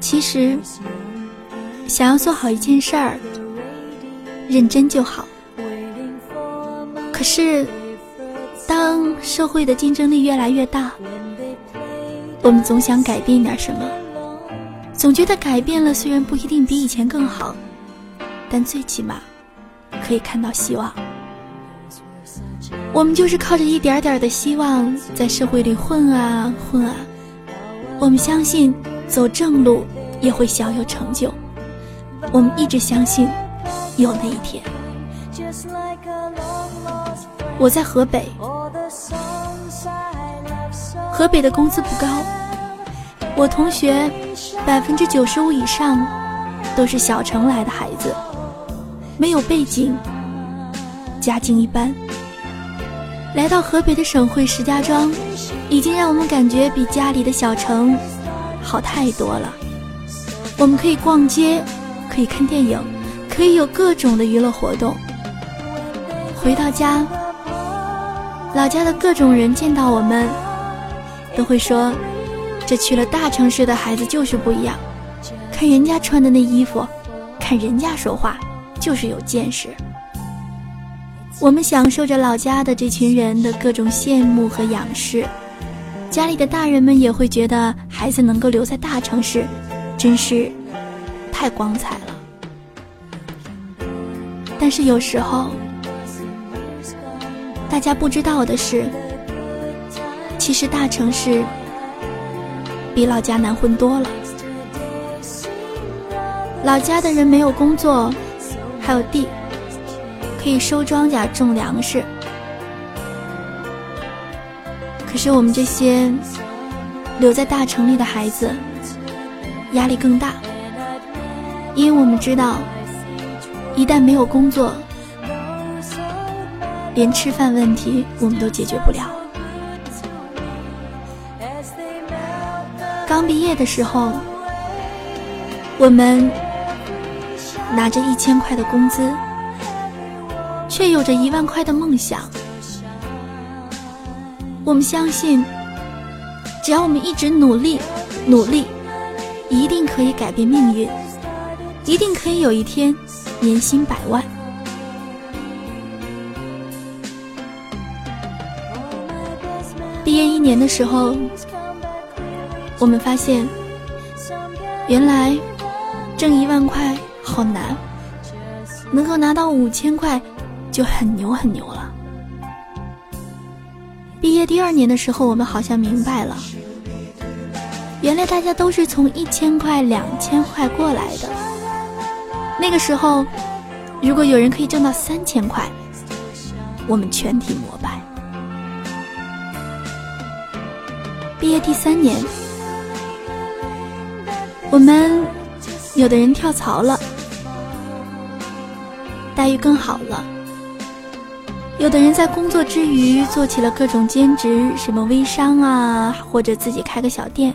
其实，想要做好一件事儿，认真就好。可是，当社会的竞争力越来越大，我们总想改变点什么，总觉得改变了虽然不一定比以前更好，但最起码可以看到希望。我们就是靠着一点点的希望，在社会里混啊混啊。我们相信走正路也会小有成就。我们一直相信有那一天。我在河北，河北的工资不高。我同学百分之九十五以上都是小城来的孩子，没有背景，家境一般。来到河北的省会石家庄，已经让我们感觉比家里的小城太多了。我们可以逛街，可以看电影，可以有各种的娱乐活动。回到家，老家的各种人见到我们，都会说：“这去了大城市的孩子就是不一样。看人家穿的那衣服，看人家说话，就是有见识。”我们享受着老家的这群人的各种羡慕和仰视，家里的大人们也会觉得孩子能够留在大城市，真是太光彩了。但是有时候，大家不知道的是，其实大城市比老家难混多了。老家的人没有工作，还有地。可以收庄稼、种粮食，可是我们这些留在大城里的孩子压力更大，因为我们知道，一旦没有工作，连吃饭问题我们都解决不了。刚毕业的时候，我们拿着一千块的工资。却有着一万块的梦想。我们相信，只要我们一直努力，努力，一定可以改变命运，一定可以有一天年薪百万。毕业一年的时候，我们发现，原来挣一万块好难，能够拿到五千块。就很牛很牛了。毕业第二年的时候，我们好像明白了，原来大家都是从一千块、两千块过来的。那个时候，如果有人可以挣到三千块，我们全体膜拜。毕业第三年，我们有的人跳槽了，待遇更好了。有的人在工作之余做起了各种兼职，什么微商啊，或者自己开个小店。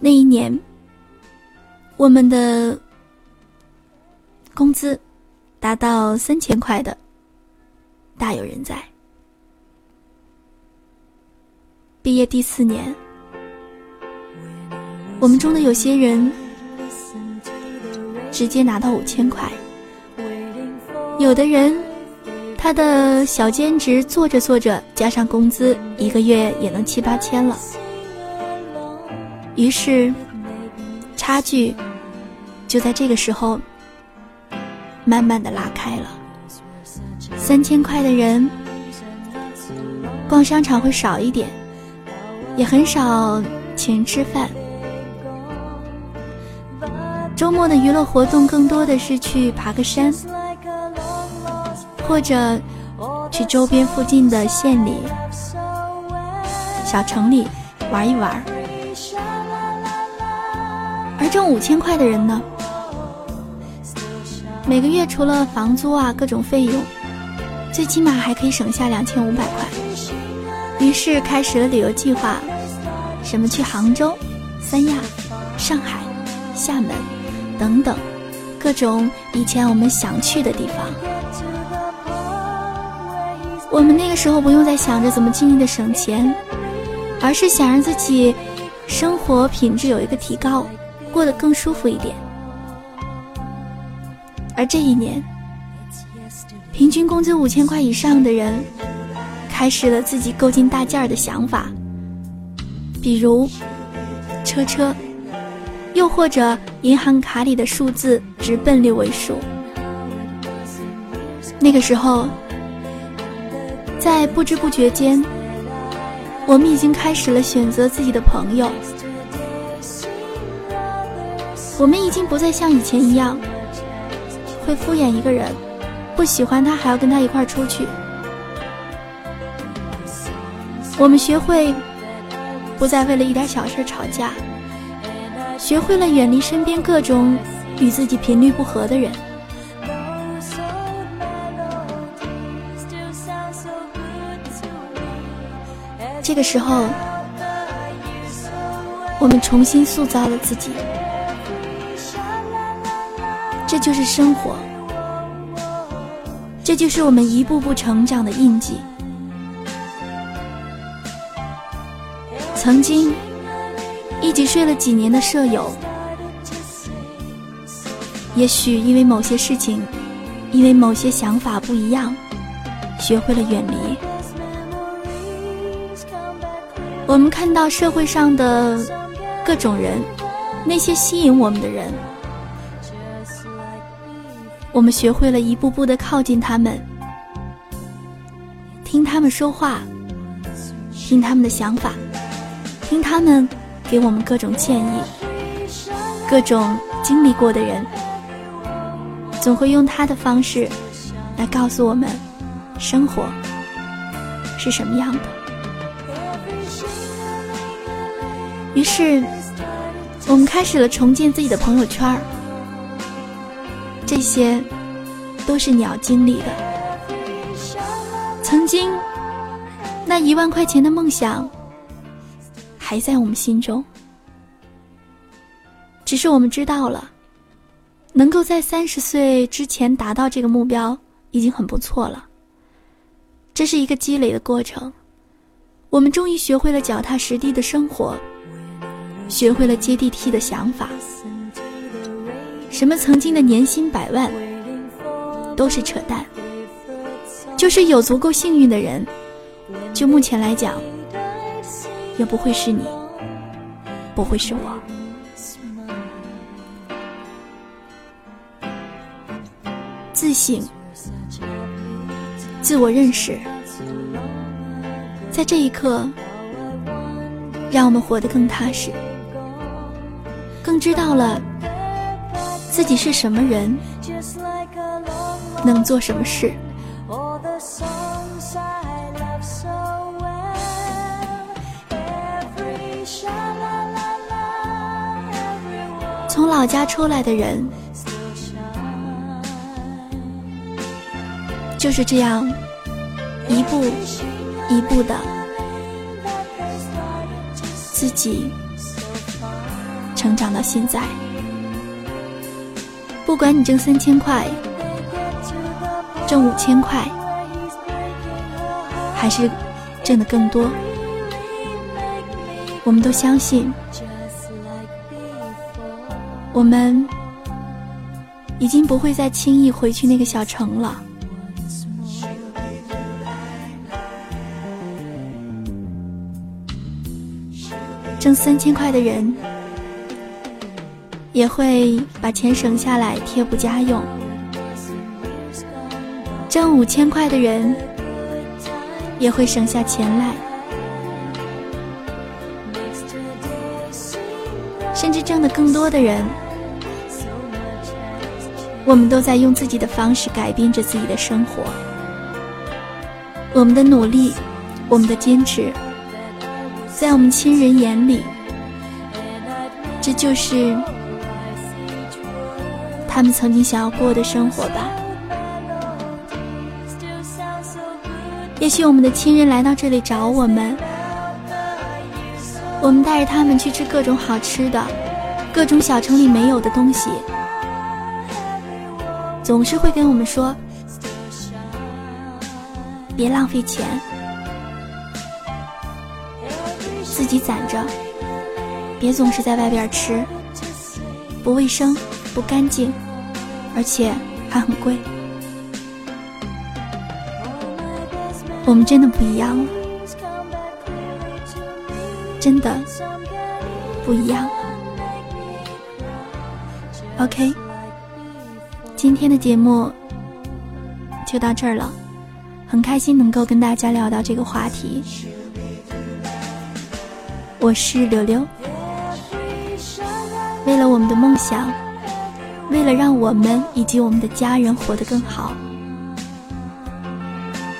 那一年，我们的工资达到三千块的，大有人在。毕业第四年，我们中的有些人直接拿到五千块，有的人。他的小兼职做着做着，加上工资，一个月也能七八千了。于是，差距就在这个时候慢慢的拉开了。三千块的人逛商场会少一点，也很少请人吃饭。周末的娱乐活动更多的是去爬个山。或者去周边附近的县里、小城里玩一玩。而挣五千块的人呢，每个月除了房租啊各种费用，最起码还可以省下两千五百块。于是开始了旅游计划，什么去杭州、三亚、上海、厦门等等，各种以前我们想去的地方。我们那个时候不用再想着怎么尽力的省钱，而是想让自己生活品质有一个提高，过得更舒服一点。而这一年，平均工资五千块以上的人，开始了自己购进大件儿的想法，比如车车，又或者银行卡里的数字直奔六位数。那个时候，在不知不觉间，我们已经开始了选择自己的朋友，我们已经不再像以前一样。会敷衍一个人，不喜欢他还要跟他一块儿出去。我们学会不再为了一点小事吵架，学会了远离身边各种与自己频率不合的人。这个时候，我们重新塑造了自己。这就是生活，这就是我们一步步成长的印记。曾经一起睡了几年的舍友，也许因为某些事情，因为某些想法不一样，学会了远离。我们看到社会上的各种人，那些吸引我们的人。我们学会了一步步的靠近他们，听他们说话，听他们的想法，听他们给我们各种建议。各种经历过的人，总会用他的方式来告诉我们，生活是什么样的。于是，我们开始了重建自己的朋友圈。这些都是你要经历的。曾经，那一万块钱的梦想还在我们心中，只是我们知道了，能够在三十岁之前达到这个目标已经很不错了。这是一个积累的过程，我们终于学会了脚踏实地的生活，学会了接地气的想法。什么曾经的年薪百万，都是扯淡。就是有足够幸运的人，就目前来讲，也不会是你，不会是我。自省、自我认识，在这一刻，让我们活得更踏实，更知道了。自己是什么人，能做什么事？从老家出来的人，就是这样一步一步的，自己成长到现在。不管你挣三千块，挣五千块，还是挣的更多，我们都相信，我们已经不会再轻易回去那个小城了。挣三千块的人。也会把钱省下来贴补家用。挣五千块的人也会省下钱来，甚至挣的更多的人，我们都在用自己的方式改变着自己的生活。我们的努力，我们的坚持，在我们亲人眼里，这就是。他们曾经想要过的生活吧。也许我们的亲人来到这里找我们，我们带着他们去吃各种好吃的，各种小城里没有的东西，总是会跟我们说：“别浪费钱，自己攒着，别总是在外边吃，不卫生、不干净，而且还很贵。我们真的不一样了，真的不一样了。OK，今天的节目就到这儿了，很开心能够跟大家聊到这个话题。我是柳柳，为了我们的梦想，为了让我们以及我们的家人活得更好，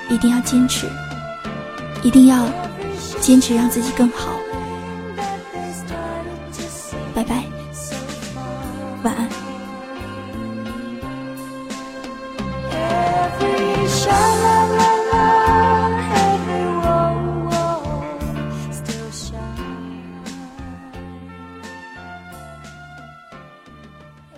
一定要坚持，一定要坚持让自己更好。拜拜。